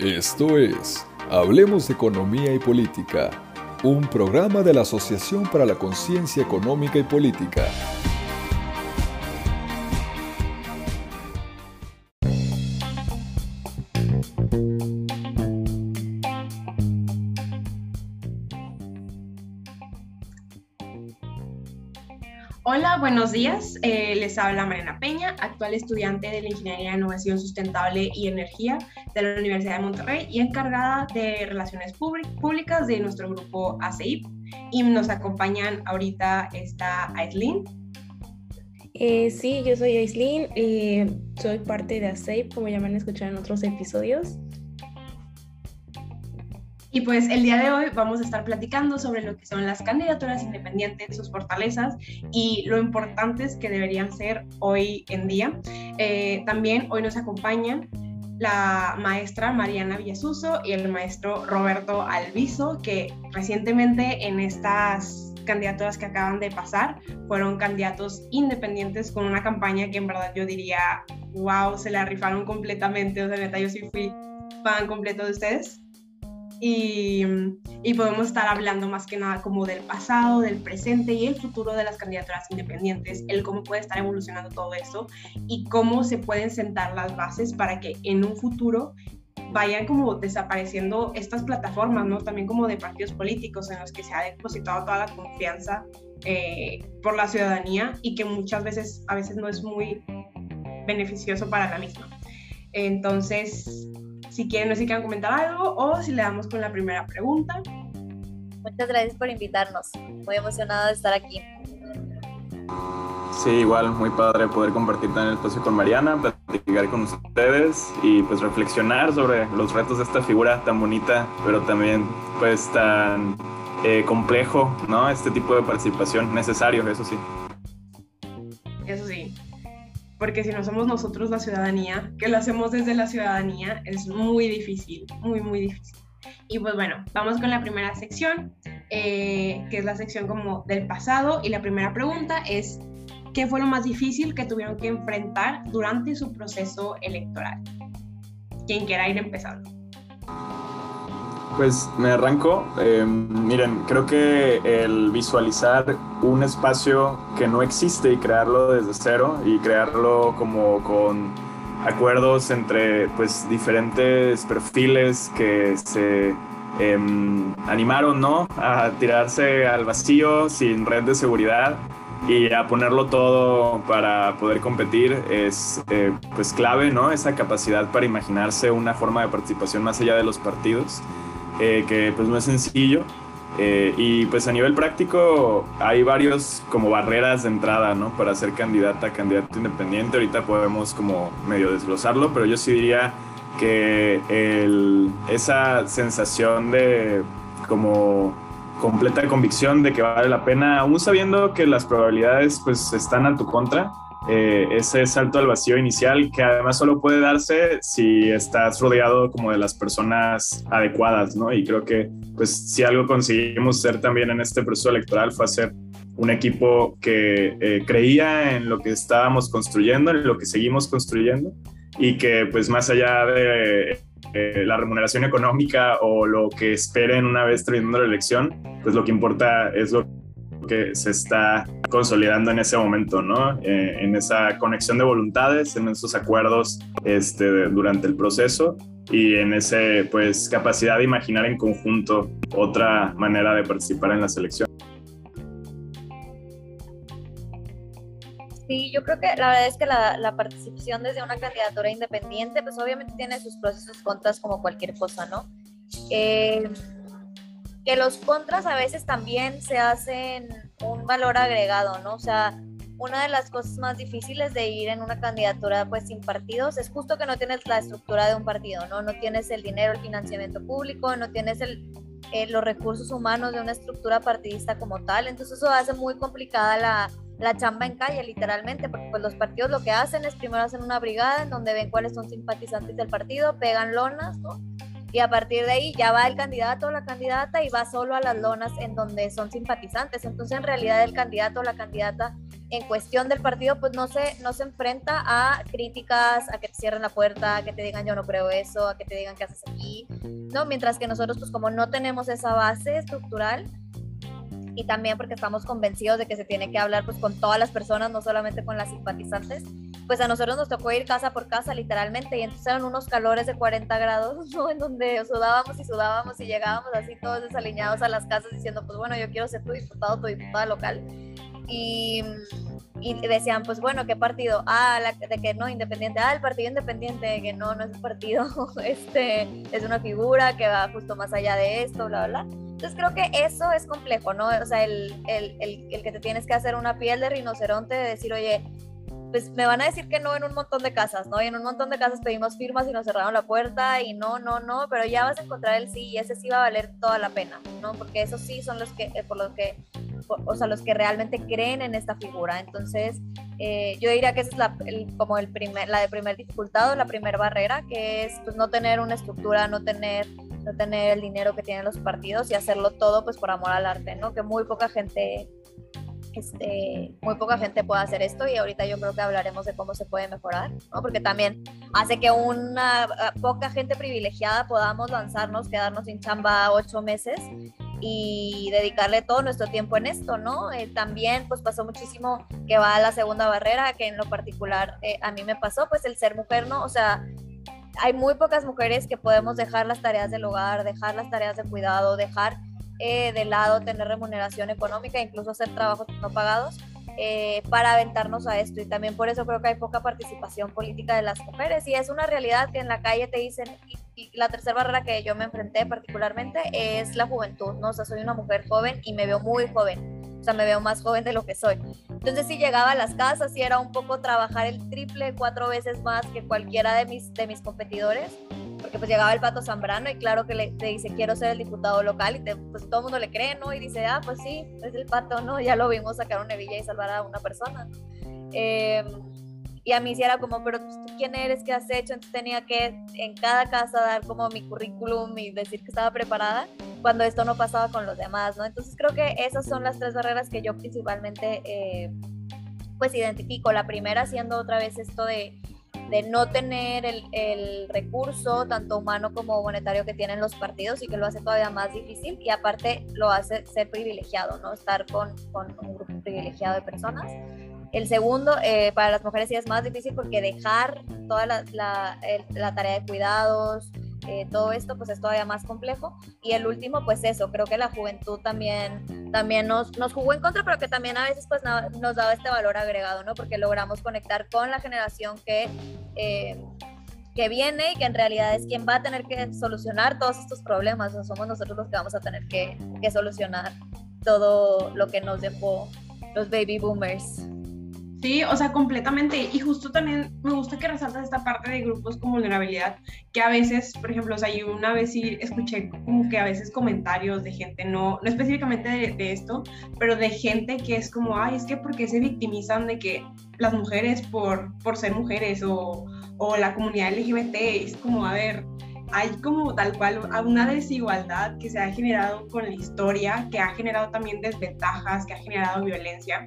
Esto es Hablemos de Economía y Política, un programa de la Asociación para la Conciencia Económica y Política. Buenos días. Eh, les habla Mariana Peña, actual estudiante de la Ingeniería de Innovación Sustentable y Energía de la Universidad de Monterrey y encargada de Relaciones Públicas de nuestro grupo ACEIP. Y nos acompañan ahorita está Aislin. Eh, sí, yo soy Aislin, eh, soy parte de ACEIP, como ya me han escuchado en otros episodios. Y pues el día de hoy vamos a estar platicando sobre lo que son las candidaturas independientes, sus fortalezas y lo importantes que deberían ser hoy en día. Eh, también hoy nos acompañan la maestra Mariana Villasuso y el maestro Roberto Alviso, que recientemente en estas candidaturas que acaban de pasar fueron candidatos independientes con una campaña que en verdad yo diría, wow, se la rifaron completamente. O sea, neta, yo sí fui fan completo de ustedes y, podemos estar hablando más que nada como del pasado, del presente y el futuro de las candidaturas independientes, el cómo puede estar evolucionando todo eso y cómo se pueden sentar las bases para que en un futuro vayan como desapareciendo estas plataformas, ¿no? También como de partidos políticos en los que se ha depositado toda la confianza eh, por la ciudadanía y que muchas veces, a veces no es muy beneficioso para la misma. Entonces, si quieren, no sé si quieren comentar algo o si le damos con la primera pregunta. Muchas gracias por invitarnos. Muy emocionada de estar aquí. Sí, igual, muy padre poder compartir también el espacio con Mariana, platicar con ustedes y pues reflexionar sobre los retos de esta figura tan bonita, pero también pues tan eh, complejo, ¿no? Este tipo de participación necesario, eso sí. Porque si no somos nosotros la ciudadanía, que lo hacemos desde la ciudadanía, es muy difícil, muy, muy difícil. Y pues bueno, vamos con la primera sección, eh, que es la sección como del pasado, y la primera pregunta es, ¿qué fue lo más difícil que tuvieron que enfrentar durante su proceso electoral? Quien quiera ir empezando. Pues me arranco. Eh, miren, creo que el visualizar un espacio que no existe y crearlo desde cero y crearlo como con acuerdos entre pues diferentes perfiles que se em, animaron ¿no? a tirarse al vacío sin red de seguridad y a ponerlo todo para poder competir es eh, pues clave, ¿no? Esa capacidad para imaginarse una forma de participación más allá de los partidos. Eh, que pues no es sencillo. Eh, y pues a nivel práctico hay varios como barreras de entrada, ¿no? Para ser candidata, candidato independiente. Ahorita podemos como medio desglosarlo, pero yo sí diría que esa sensación de como completa convicción de que vale la pena, aún sabiendo que las probabilidades pues están a tu contra, eh, ese salto al vacío inicial que además solo puede darse si estás rodeado como de las personas adecuadas, ¿no? Y creo que pues si algo conseguimos ser también en este proceso electoral fue hacer un equipo que eh, creía en lo que estábamos construyendo, en lo que seguimos construyendo y que pues más allá de eh, la remuneración económica o lo que esperen una vez terminando la elección, pues lo que importa es lo que se está consolidando en ese momento, ¿no? Eh, en esa conexión de voluntades, en esos acuerdos este, durante el proceso y en ese, pues, capacidad de imaginar en conjunto otra manera de participar en la selección. Sí, yo creo que la verdad es que la, la, participación desde una candidatura independiente, pues obviamente tiene sus procesos contras como cualquier cosa, ¿no? Eh, que los contras a veces también se hacen un valor agregado, ¿no? O sea, una de las cosas más difíciles de ir en una candidatura pues sin partidos es justo que no tienes la estructura de un partido, ¿no? No tienes el dinero, el financiamiento público, no tienes el, eh, los recursos humanos de una estructura partidista como tal, entonces eso hace muy complicada la, la chamba en calle, literalmente, porque pues los partidos lo que hacen es primero hacen una brigada en donde ven cuáles son simpatizantes del partido, pegan lonas, ¿no? Y a partir de ahí ya va el candidato o la candidata y va solo a las lonas en donde son simpatizantes. Entonces en realidad el candidato o la candidata en cuestión del partido, pues no se, no se enfrenta a críticas, a que te cierren la puerta, a que te digan yo no creo eso, a que te digan qué haces aquí, ¿no? Mientras que nosotros, pues como no tenemos esa base estructural, y también porque estamos convencidos de que se tiene que hablar pues con todas las personas, no solamente con las simpatizantes, pues a nosotros nos tocó ir casa por casa literalmente y entonces eran unos calores de 40 grados, ¿no? En donde sudábamos y sudábamos y llegábamos así todos desaliñados a las casas diciendo, pues bueno, yo quiero ser tu diputado, tu diputada local. Y, y decían, pues bueno, ¿qué partido? Ah, la, de que no, independiente. Ah, el partido independiente, que no, no es un partido, este, es una figura que va justo más allá de esto, bla, bla. Entonces creo que eso es complejo, ¿no? O sea, el, el, el, el, que te tienes que hacer una piel de rinoceronte, de decir, oye, pues me van a decir que no en un montón de casas, ¿no? Y en un montón de casas pedimos firmas y nos cerraron la puerta y no, no, no, pero ya vas a encontrar el sí y ese sí va a valer toda la pena, ¿no? Porque esos sí son los que, eh, por los que, o sea, los que realmente creen en esta figura. Entonces, eh, yo diría que esa es la, como el primer, la de primer dificultad o la primera barrera, que es pues no tener una estructura, no tener no tener el dinero que tienen los partidos y hacerlo todo pues por amor al arte, ¿no? Que muy poca gente este, muy poca gente puede hacer esto y ahorita yo creo que hablaremos de cómo se puede mejorar, ¿no? Porque también hace que una poca gente privilegiada podamos lanzarnos, quedarnos sin chamba ocho meses y dedicarle todo nuestro tiempo en esto, ¿no? Eh, también pues pasó muchísimo que va a la segunda barrera, que en lo particular eh, a mí me pasó, pues el ser mujer, ¿no? O sea, hay muy pocas mujeres que podemos dejar las tareas del hogar, dejar las tareas de cuidado, dejar eh, de lado tener remuneración económica, incluso hacer trabajos no pagados, eh, para aventarnos a esto. Y también por eso creo que hay poca participación política de las mujeres. Y es una realidad que en la calle te dicen, y, y la tercera barrera que yo me enfrenté particularmente es la juventud, ¿no? O sea, soy una mujer joven y me veo muy joven o sea, me veo más joven de lo que soy. Entonces, si llegaba a las casas y era un poco trabajar el triple, cuatro veces más que cualquiera de mis, de mis competidores, porque pues llegaba el Pato Zambrano y claro que le, dice, quiero ser el diputado local y pues todo el mundo le cree, ¿no? Y dice, ah, pues sí, es el Pato, ¿no? Ya lo vimos sacar una hebilla y salvar a una persona. Eh, y a mí sí era como, pero pues, tú quién eres, qué has hecho, entonces tenía que en cada casa dar como mi currículum y decir que estaba preparada cuando esto no pasaba con los demás, ¿no? Entonces creo que esas son las tres barreras que yo principalmente eh, pues identifico. La primera siendo otra vez esto de, de no tener el, el, recurso tanto humano como monetario que tienen los partidos y que lo hace todavía más difícil y aparte lo hace ser privilegiado, ¿no? Estar con, con un grupo privilegiado de personas. El segundo, eh, para las mujeres sí es más difícil porque dejar toda la, la, la tarea de cuidados, eh, todo esto pues es todavía más complejo. Y el último, pues eso, creo que la juventud también, también nos, nos jugó en contra, pero que también a veces pues nos daba este valor agregado, ¿no? Porque logramos conectar con la generación que... Eh, que viene y que en realidad es quien va a tener que solucionar todos estos problemas, o somos nosotros los que vamos a tener que, que solucionar todo lo que nos dejó los baby boomers. Sí, o sea, completamente. Y justo también me gusta que resaltas esta parte de grupos con vulnerabilidad, que a veces, por ejemplo, o sea, yo una vez sí escuché como que a veces comentarios de gente, no, no específicamente de, esto, pero de gente que es como, ay, es que porque se victimizan de que las mujeres por, por ser mujeres o, o la comunidad LGBT, es como, a ver, hay como tal cual una desigualdad que se ha generado con la historia, que ha generado también desventajas, que ha generado violencia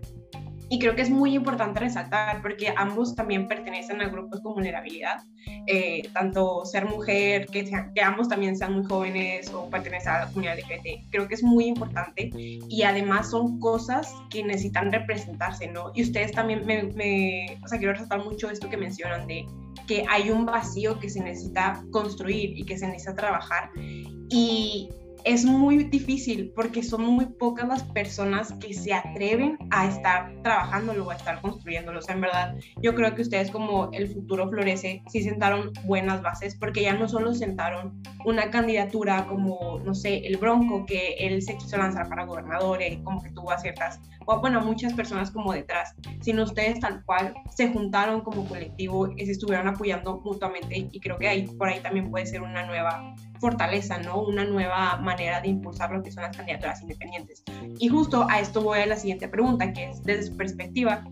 y creo que es muy importante resaltar porque ambos también pertenecen a grupos con vulnerabilidad, eh, tanto ser mujer, que, que ambos también sean muy jóvenes o pertenecer a la comunidad LGBT. Creo que es muy importante y además son cosas que necesitan representarse, ¿no? Y ustedes también me, me o sea, quiero resaltar mucho esto que mencionan de que hay un vacío que se necesita construir y que se necesita trabajar. Y es muy difícil porque son muy pocas las personas que se atreven a estar trabajándolo o a estar construyéndolo. O sea, en verdad, yo creo que ustedes como el futuro florece, sí sentaron buenas bases porque ya no solo sentaron una candidatura como, no sé, el Bronco, que él se quiso lanzar para gobernador, y como que tuvo a ciertas, o bueno, muchas personas como detrás, sino ustedes tal cual se juntaron como colectivo y se estuvieron apoyando mutuamente y creo que ahí, por ahí también puede ser una nueva fortaleza, ¿no? Una nueva manera de impulsar lo que son las candidaturas independientes. Y justo a esto voy a la siguiente pregunta, que es desde su perspectiva,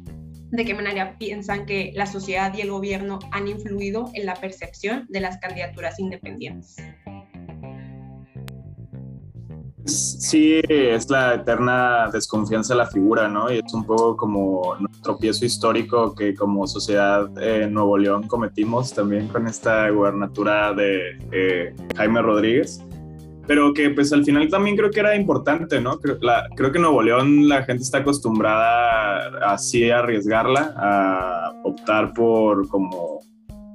¿de qué manera piensan que la sociedad y el gobierno han influido en la percepción de las candidaturas independientes? Sí es la eterna desconfianza de la figura, ¿no? Y es un poco como tropiezo histórico que como sociedad en Nuevo León cometimos también con esta gubernatura de eh, Jaime Rodríguez. Pero que pues al final también creo que era importante, ¿no? Creo, creo que en Nuevo León la gente está acostumbrada así a arriesgarla, a optar por como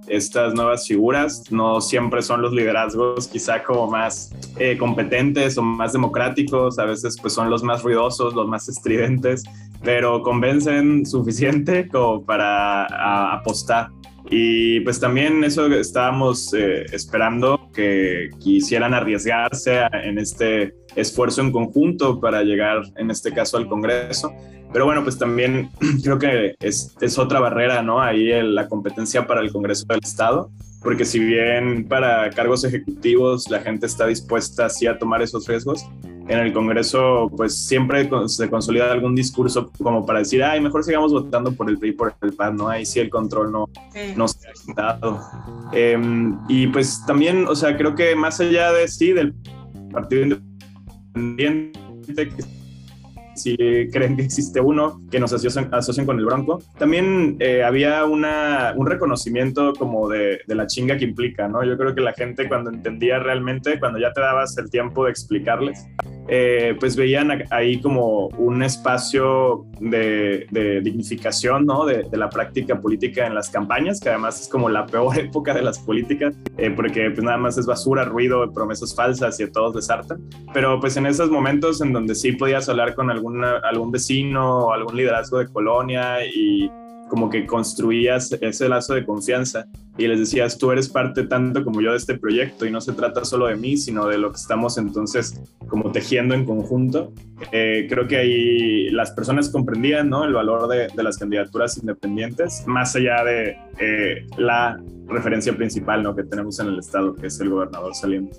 estas nuevas figuras. No siempre son los liderazgos quizá como más eh, competentes o más democráticos, a veces pues son los más ruidosos, los más estridentes, pero convencen suficiente como para apostar. Y pues también eso estábamos eh, esperando que quisieran arriesgarse en este esfuerzo en conjunto para llegar, en este caso, al Congreso. Pero bueno, pues también creo que es, otra barrera, ¿no? Ahí la competencia para el Congreso del Estado, porque si bien para cargos ejecutivos la gente está dispuesta así a tomar esos riesgos, en el Congreso pues siempre se consolida algún discurso como para decir, ay, mejor sigamos votando por el PRI por el PAN, ¿no? Ahí sí el control no, no se ha quitado. Em, y pues también, o sea, creo que más allá de sí, del Partido Independiente, que si creen que existe uno, que nos asocian, asocian con el Bronco. También eh, había una, un reconocimiento como de, de, la chinga que implica, ¿no? Yo creo que la gente cuando entendía realmente, cuando ya te dabas el tiempo de explicarles, eh, pues veían ahí como un espacio de, de dignificación, ¿no? De, de, la práctica política en las campañas, que además es como la peor época de las políticas, eh, porque pues nada más es basura, ruido, promesas falsas y a todos les. Pero pues en esos momentos en donde sí podías hablar con algún vecino o algún liderazgo de colonia y como que construías ese lazo de confianza y les decías, tú eres parte tanto como yo de este proyecto y no se trata solo de mí, sino de lo que estamos entonces como tejiendo en conjunto. Eh, creo que ahí las personas comprendían ¿no? el valor de, de, las candidaturas independientes, más allá de eh, la referencia principal ¿no? que tenemos en el Estado, que es el gobernador saliente.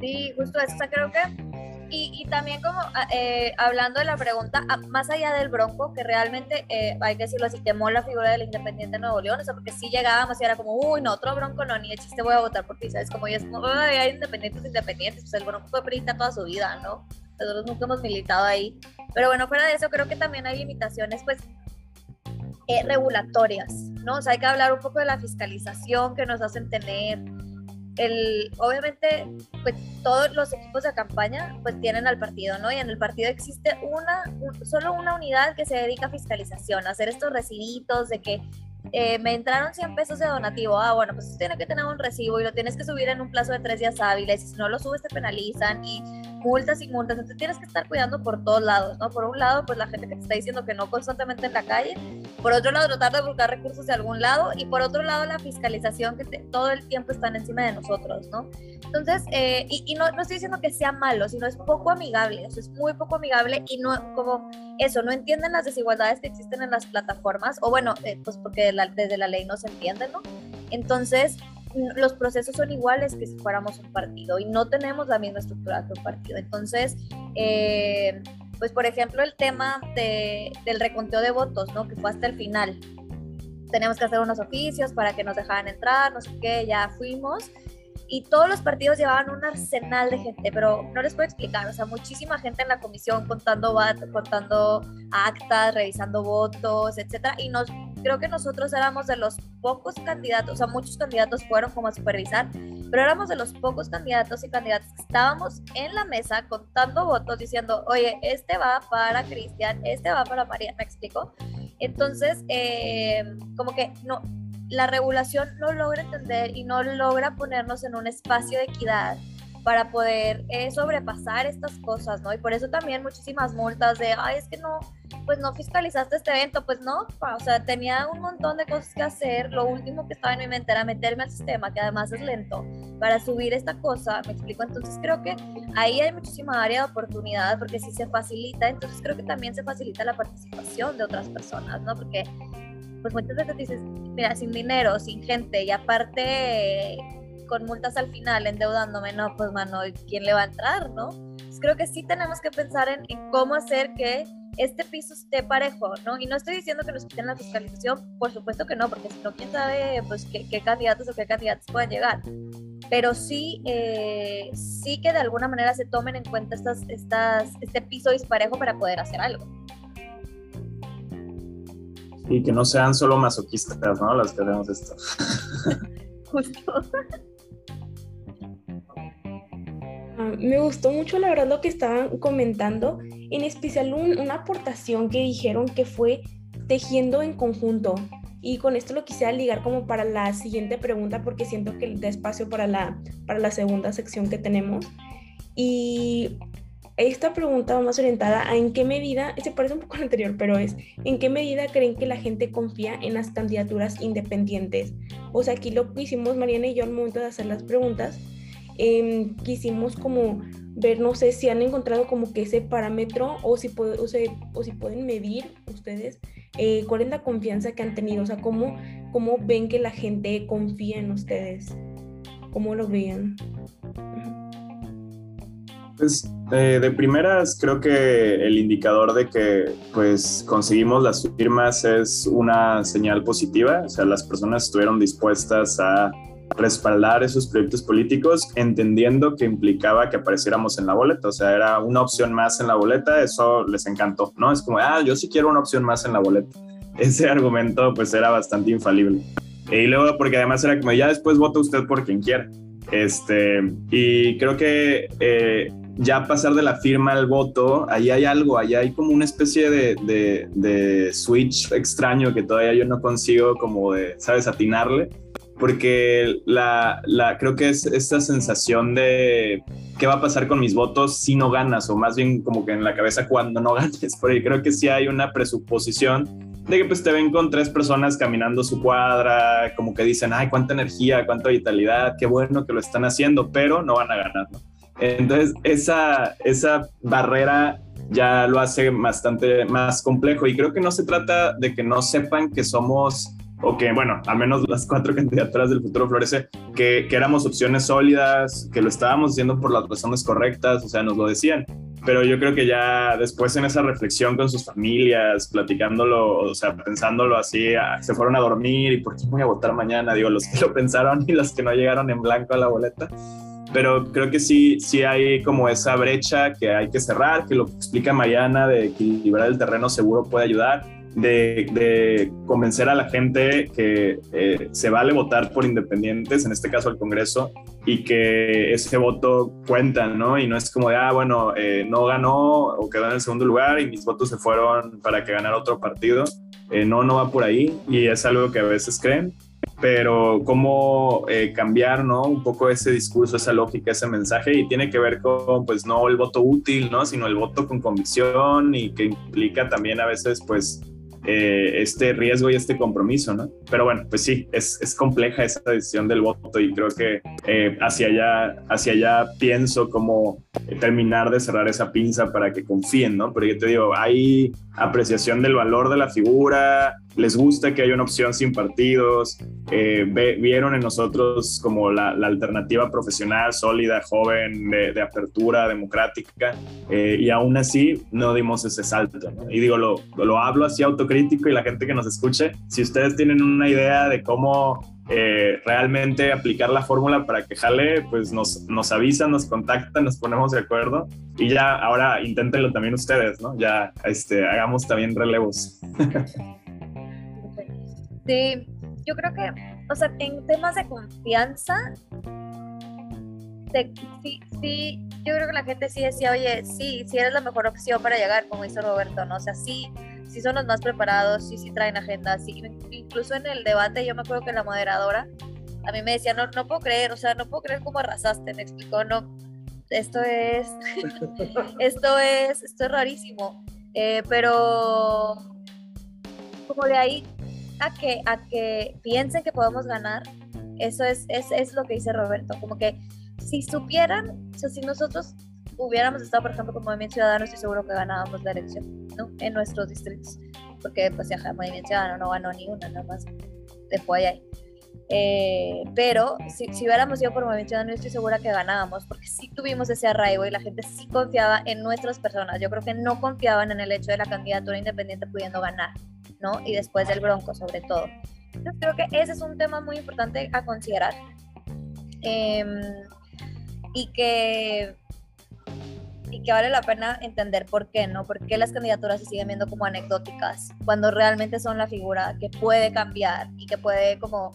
Sí, justo eso. creo que y, también como ah, eh, hablando de la pregunta, ah, más allá del Bronco, que realmente, eh, hay que decirlo así, quemó la figura del Independiente de Nuevo León, o sea, porque si llegábamos y era como, uy, no, otro Bronco no, ni de chiste voy a votar por ti, ¿sabes? Como ya es como, hay independientes, independientes, pues el Bronco fue perita toda su vida, ¿no? Nosotros nunca hemos militado ahí. Pero bueno, fuera de eso, creo que también hay limitaciones, pues, eh, regulatorias, ¿no? O sea, hay que hablar un poco de la fiscalización que nos hacen tener, el, obviamente, pues todos los equipos de campaña pues tienen al partido, ¿no? Y en el partido existe una, solo una unidad que se dedica a fiscalización, a hacer estos recibitos de que eh, me entraron 100 pesos de donativo, ah, bueno, pues tiene que tener un recibo y lo tienes que subir en un plazo de tres días hábiles y si no lo subes te penalizan y multas y multas, entonces tienes que estar cuidando por todos lados, ¿no? Por un lado, pues la gente que te está diciendo que no constantemente en la calle, por otro lado, tratar de buscar recursos de algún lado y por otro lado, la fiscalización que todo el tiempo están encima de nosotros, ¿no? Entonces, eh, y, no, no, estoy diciendo que sea malo, sino es poco amigable, es muy poco amigable y no, como eso, no entienden las desigualdades que existen en las plataformas, o bueno, eh, pues porque desde la ley no se entienden, ¿no? Entonces, los procesos son iguales que si fuéramos un partido y no tenemos la misma estructura que un partido. Entonces, eh, pues por ejemplo, el tema de, del reconteo de votos, ¿no? Que fue hasta el final. Teníamos que hacer unos oficios para que nos dejaran entrar, no sé qué, ya fuimos y todos los partidos llevaban un arsenal de gente, pero no les puedo explicar, o sea, muchísima gente en la comisión contando, contando actas, revisando votos, etcétera, y nos, creo que nosotros éramos de los pocos candidatos, o sea, muchos candidatos fueron como a supervisar, pero éramos de los pocos candidatos y candidatas que estábamos en la mesa contando votos, diciendo, oye, este va para Cristian, este va para María, ¿me explico? Entonces, eh, como que no, la regulación no logra entender y no logra ponernos en un espacio de equidad para poder eh, sobrepasar estas cosas, ¿no? Y por eso también muchísimas multas de, ay, es que no, pues no fiscalizaste este evento, pues no, o sea, tenía un montón de cosas que hacer, lo último que estaba en mi mente era meterme al sistema, que además es lento, para subir esta cosa, me explico, entonces creo que ahí hay muchísima área de oportunidad, porque si se facilita, entonces creo que también se facilita la participación de otras personas, ¿no? Porque pues muchas veces dices, mira, sin dinero, sin gente y aparte con multas al final, endeudándome, no, pues mano, ¿quién le va a entrar, no? Pues creo que sí tenemos que pensar en, cómo hacer que este piso esté parejo, ¿no? Y no estoy diciendo que nos quiten la fiscalización, por supuesto que no, porque si no, quién sabe, pues, qué, qué candidatos o qué candidatos pueden llegar. pero sí, eh, sí que de alguna manera se tomen en cuenta estas, estas, este piso disparejo para poder hacer algo. Y que no sean solo masoquistas, ¿no? Las que hacemos esto. Justo. Me gustó mucho, la verdad, lo que estaban comentando, en especial una aportación que dijeron que fue tejiendo en conjunto. Y con esto lo quisiera ligar como para la siguiente pregunta porque siento que da espacio para la, para la segunda sección que tenemos. Y esta pregunta va más orientada a en qué medida, se parece un poco a la anterior, pero es, ¿en qué medida creen que la gente confía en las candidaturas independientes? O sea, aquí lo hicimos Mariana y yo al momento de hacer las preguntas, eh, quisimos como ver, no sé si han encontrado como que ese parámetro o si, puede, o, o si pueden medir ustedes eh, cuál es la confianza que han tenido, o sea, cómo, cómo ven que la gente confía en ustedes, cómo lo vean. Pues eh, de primeras creo que el indicador de que pues conseguimos las firmas es una señal positiva, o sea, las personas estuvieron dispuestas a respaldar esos proyectos políticos, entendiendo que implicaba que apareciéramos en la boleta, o sea, era una opción más en la boleta, eso les encantó, ¿no? Es como, ah, yo sí quiero una opción más en la boleta. Ese argumento pues era bastante infalible. Y luego, porque además era como, ya después vota usted por quien quiera. Este, y creo que eh, ya pasar de la firma al voto, ahí hay algo, ahí hay como una especie de, de, switch extraño que todavía yo no consigo como de, ¿sabes?, atinarle porque la, la, creo que es esta sensación de qué va a pasar con mis votos si no ganas, o más bien como que en la cabeza cuando no ganes, porque creo que sí hay una presuposición de que pues te ven con tres personas caminando su cuadra, como que dicen, ay, cuánta energía, cuánta vitalidad, qué bueno que lo están haciendo, pero no van a ganar. Entonces, esa, esa barrera ya lo hace bastante más complejo y creo que no se trata de que no sepan que somos o que, bueno, al menos las cuatro candidaturas del futuro florece, que, que, éramos opciones sólidas, que lo estábamos haciendo por las razones correctas, o sea, nos lo decían. Pero yo creo que ya después en esa reflexión con sus familias, platicándolo, o sea, pensándolo así, ah, se fueron a dormir y por qué voy a votar mañana, digo, los que lo pensaron y los que no llegaron en blanco a la boleta. Pero creo que sí, sí hay como esa brecha que hay que cerrar, que lo que explica Mariana de equilibrar el terreno seguro puede ayudar de, convencer a la gente que eh, se vale votar por independientes, en este caso el Congreso, y que ese voto cuenta, ¿no? Y no es como de, ah, bueno, eh, no ganó o quedó en el segundo lugar y mis votos se fueron para que ganara otro partido. Eh, no, no va por ahí y es algo que a veces creen, pero cómo cambiar, ¿no? Un poco ese discurso, esa lógica, ese mensaje y tiene que ver con, pues, no el voto útil, ¿no? Sino el voto con convicción y que implica también a veces, pues, eh, este riesgo y este compromiso, ¿no? Pero bueno, pues sí, es, es compleja esa decisión del voto y creo que eh, hacia, allá, hacia allá pienso como terminar de cerrar esa pinza para que confíen, ¿no? Porque te digo, hay apreciación del valor de la figura, les gusta que haya una opción sin partidos, eh, vieron en nosotros como la, alternativa profesional, sólida, joven, de, apertura democrática, eh, y aún así no dimos ese salto. Y digo, lo, lo hablo así autocrítico y la gente que nos escuche, si ustedes tienen una idea de cómo eh, realmente aplicar la fórmula para que jale, pues nos, nos avisan, nos contactan, nos ponemos de acuerdo y ya ahora inténtenlo también ustedes, ¿no? Ya este, hagamos también relevos. Sí, yo creo que, o sea, en temas de confianza, sí, sí, yo creo que la gente sí decía, oye, sí, sí eres la mejor opción para llegar, como hizo Roberto, ¿no? O sea, sí, sí son los más preparados, sí, sí traen agenda, sí, incluso en el debate yo me acuerdo que la moderadora a mí me decía, no, no puedo creer, o sea, no puedo creer cómo arrasaste, me explicó, no, esto es, esto es, esto es rarísimo, eh, pero como de ahí a que, a que piensen que podemos ganar, eso es, es, es lo que dice Roberto, como que si supieran, o sea, si nosotros hubiéramos estado, por ejemplo, como Movimiento Ciudadano, estoy seguro que ganábamos la elección, ¿no? En nuestros distritos. Porque, pues, ya, Movimiento Ciudadano no ganó ni una, nada más dejó ahí. Eh, pero si, si, hubiéramos ido por Movimiento Ciudadano, estoy segura que ganábamos, porque sí tuvimos ese arraigo y la gente sí confiaba en nuestras personas. Yo creo que no confiaban en el hecho de la candidatura independiente pudiendo ganar, ¿no? Y después del Bronco, sobre todo. Entonces, creo que ese es un tema muy importante a considerar. Em, y que y que vale la pena entender por qué, ¿no? Por qué las candidaturas se siguen viendo como anecdóticas, cuando realmente son la figura que puede cambiar y que puede como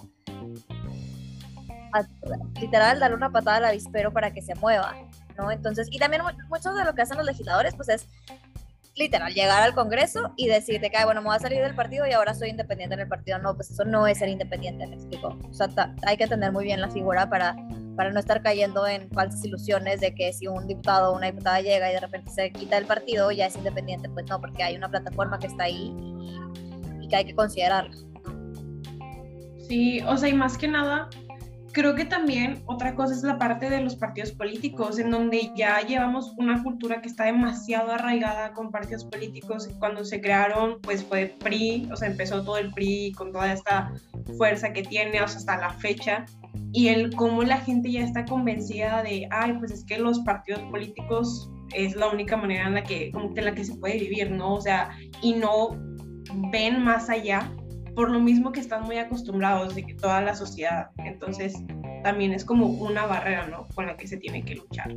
literal darle una patada al avispero para que se mueva, ¿no? Entonces, y también mucho de lo que hacen los legisladores, pues es literal llegar al Congreso y decirte que, bueno, me voy a salir del partido y ahora soy independiente en el partido. No, pues eso no es ser independiente, me explico. O sea, hay que entender muy bien la figura para, para no estar cayendo en falsas ilusiones de que si un diputado o una diputada llega y de repente se quita del partido, ya es independiente. Pues no, porque hay una plataforma que está ahí y, y que hay que considerarla. Sí, o sea, y más que nada, creo que también otra cosa es la parte de los partidos políticos, en donde ya llevamos una cultura que está demasiado arraigada con partidos políticos. Cuando se crearon, pues fue PRI, o sea, empezó todo el PRI con toda esta fuerza que tiene, o sea, hasta la fecha. Y el cómo la gente ya está convencida de, ay, pues es que los partidos políticos es la única manera en la que, que la que se puede vivir, ¿no? O sea, y no ven más allá por lo mismo que están muy acostumbrados de que toda la sociedad, entonces también es como una barrera, ¿no? Con la que se tiene que luchar.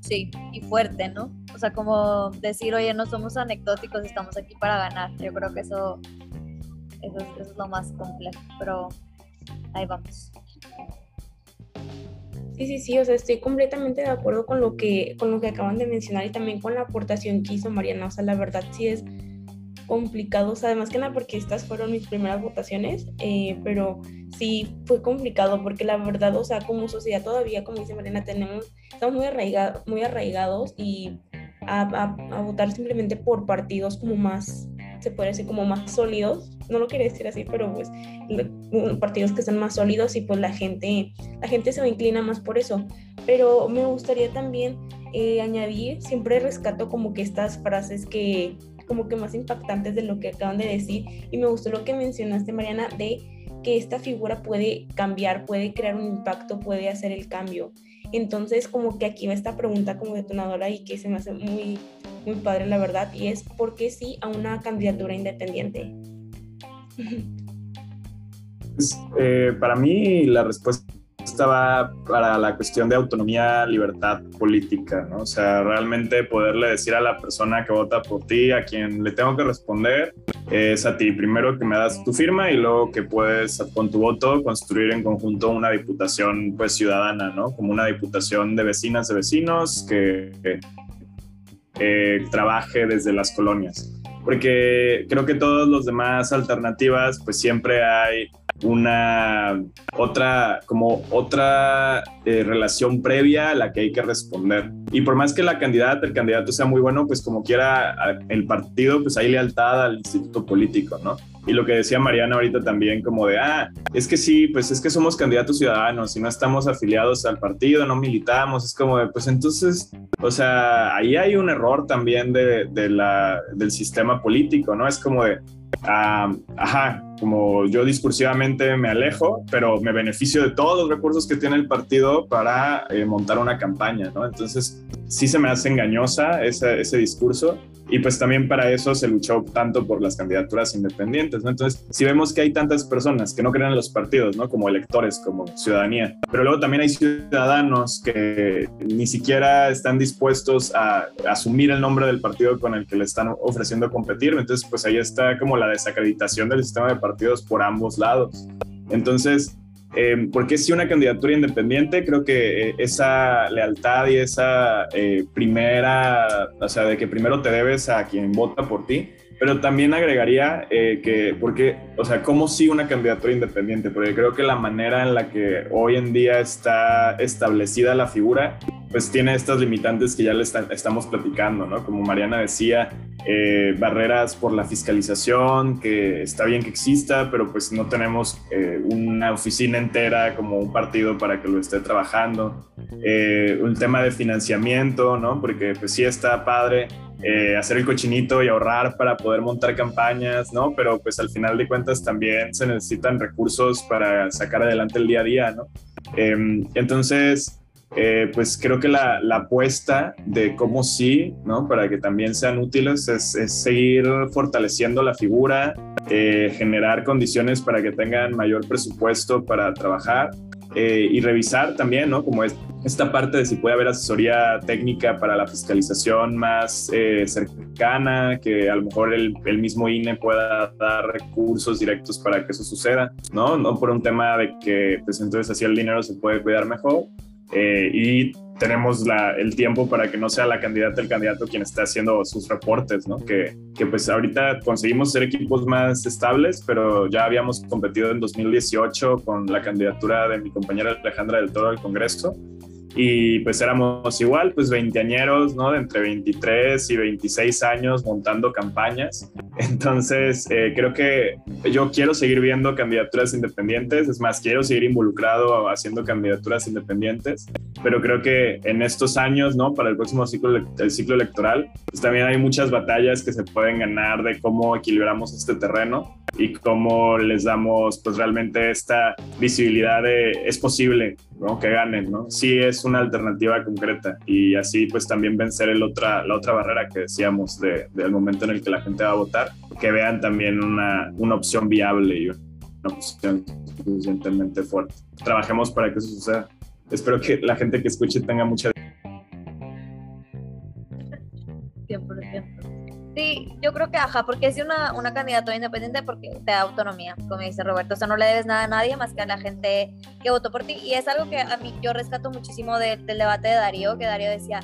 Sí, y fuerte, ¿no? O sea, como decir, oye, no somos anecdóticos, estamos aquí para ganar. Yo creo que eso, eso, es lo más complejo, pero ahí vamos. Sí, sí, sí, o sea, estoy completamente de acuerdo con lo que, con lo que acaban de mencionar y también con la aportación que hizo Mariana. O sea, la verdad sí es complicados, además que nada porque estas fueron mis primeras votaciones, eh, pero sí fue complicado porque la verdad, o sea, como sociedad todavía, como dice Mariana, tenemos, estamos muy, arraigados, muy arraigados y a, a, votar simplemente por partidos como más, se puede decir, como más sólidos, no lo quiero decir así, pero pues partidos que son más sólidos y pues la gente, la gente se inclina más por eso. Pero me gustaría también eh, añadir, siempre rescato como que estas frases que como que más impactantes de lo que acaban de decir. Y me gustó lo que mencionaste, Mariana, de que esta figura puede cambiar, puede crear un impacto, puede hacer el cambio. Entonces, como que aquí va esta pregunta como detonadora y que se me hace muy, muy padre, la verdad, y es ¿por qué sí a una candidatura independiente? Pues, eh, para mí la respuesta estaba para la cuestión de autonomía, libertad política, ¿no? O sea, realmente poderle decir a la persona que vota por ti, a quien le tengo que responder, es a ti. Primero que me das tu firma y luego que puedes con tu voto construir en conjunto una diputación pues ciudadana, ¿no? Como una diputación de vecinas, de vecinos que eh, trabaje desde las colonias. Porque creo que todas las demás alternativas pues siempre hay una otra, como otra eh, relación previa a la que hay que responder. Y por más que la candidata, el candidato sea muy bueno, pues como quiera el partido, pues hay lealtad al instituto político, ¿no? Y lo que decía Mariana ahorita también, como de, ah, es que sí, pues es que somos candidatos ciudadanos y no estamos afiliados al partido, no militamos, es como de, pues entonces, o sea, ahí hay un error también de, de la, del sistema político, ¿no? Es como de, ajá, como yo discursivamente me alejo, pero me beneficio de todos los recursos que tiene el partido para eh, montar una campaña, ¿no? Entonces, sí se me hace engañosa ese, ese discurso y pues también para eso se luchó tanto por las candidaturas independientes, ¿no? Entonces, si vemos que hay tantas personas que no creen en los partidos, ¿no? Como electores, como ciudadanía, pero luego también hay ciudadanos que ni siquiera están dispuestos a asumir el nombre del partido con el que le están ofreciendo competir, entonces pues ahí está como la desacreditación del sistema de partidos por ambos lados. Entonces, eh, porque si una candidatura independiente, creo que eh, esa lealtad y esa eh, primera, o sea, de que primero te debes a quien vota por ti, pero también agregaría eh, que, porque, o sea, ¿cómo si una candidatura independiente? Porque creo que la manera en la que hoy en día está establecida la figura pues tiene estas limitantes que ya le estamos platicando, ¿no? Como Mariana decía, eh, barreras por la fiscalización, que está bien que exista, pero pues no tenemos eh, una oficina entera como un partido para que lo esté trabajando. Eh, un tema de financiamiento, ¿no? Porque pues sí está padre hacer el cochinito y ahorrar para poder montar campañas, ¿no? Pero pues al final de cuentas también se necesitan recursos para sacar adelante el día a día, ¿no? entonces eh, pues creo que la, apuesta de cómo sí, ¿no? Para que también sean útiles es, seguir fortaleciendo la figura, eh, generar condiciones para que tengan mayor presupuesto para trabajar eh, y revisar también, ¿no? Como es esta parte de si puede haber asesoría técnica para la fiscalización más cercana, que a lo mejor el, el, mismo INE pueda dar recursos directos para que eso suceda, ¿no? No por un tema de que, pues entonces así el dinero se puede cuidar mejor, eh, y tenemos la, el tiempo para que no sea la candidata el candidato quien esté haciendo sus reportes, ¿no? Que, que, pues ahorita conseguimos ser equipos más estables, pero ya habíamos competido en 2018 con la candidatura de mi compañera Alejandra del Toro al Congreso y pues éramos igual, pues veinteañeros, ¿no? De entre 23 y 26 años montando campañas. Entonces, eh, creo que yo quiero seguir viendo candidaturas independientes, es más, quiero seguir involucrado haciendo candidaturas independientes, pero creo que en estos años, ¿no? Para el próximo ciclo, el ciclo electoral, pues también hay muchas batallas que se pueden ganar de cómo equilibramos este terreno y cómo les damos pues realmente esta visibilidad de es posible ¿no? que ganen, ¿no? Sí es una alternativa concreta y así pues también vencer el otra, la otra barrera que decíamos de, del momento en el que la gente va a votar, que vean también una, una opción viable y una opción suficientemente fuerte. Trabajemos para que eso suceda. Espero que la gente que escuche tenga mucha... 100%. Sí, yo creo que ajá, porque es una, una candidatura independiente porque te da autonomía, como dice Roberto. O sea, no le debes nada a nadie más que a la gente que votó por ti. Y es algo que a mí yo rescato muchísimo del debate de Darío, que Darío decía,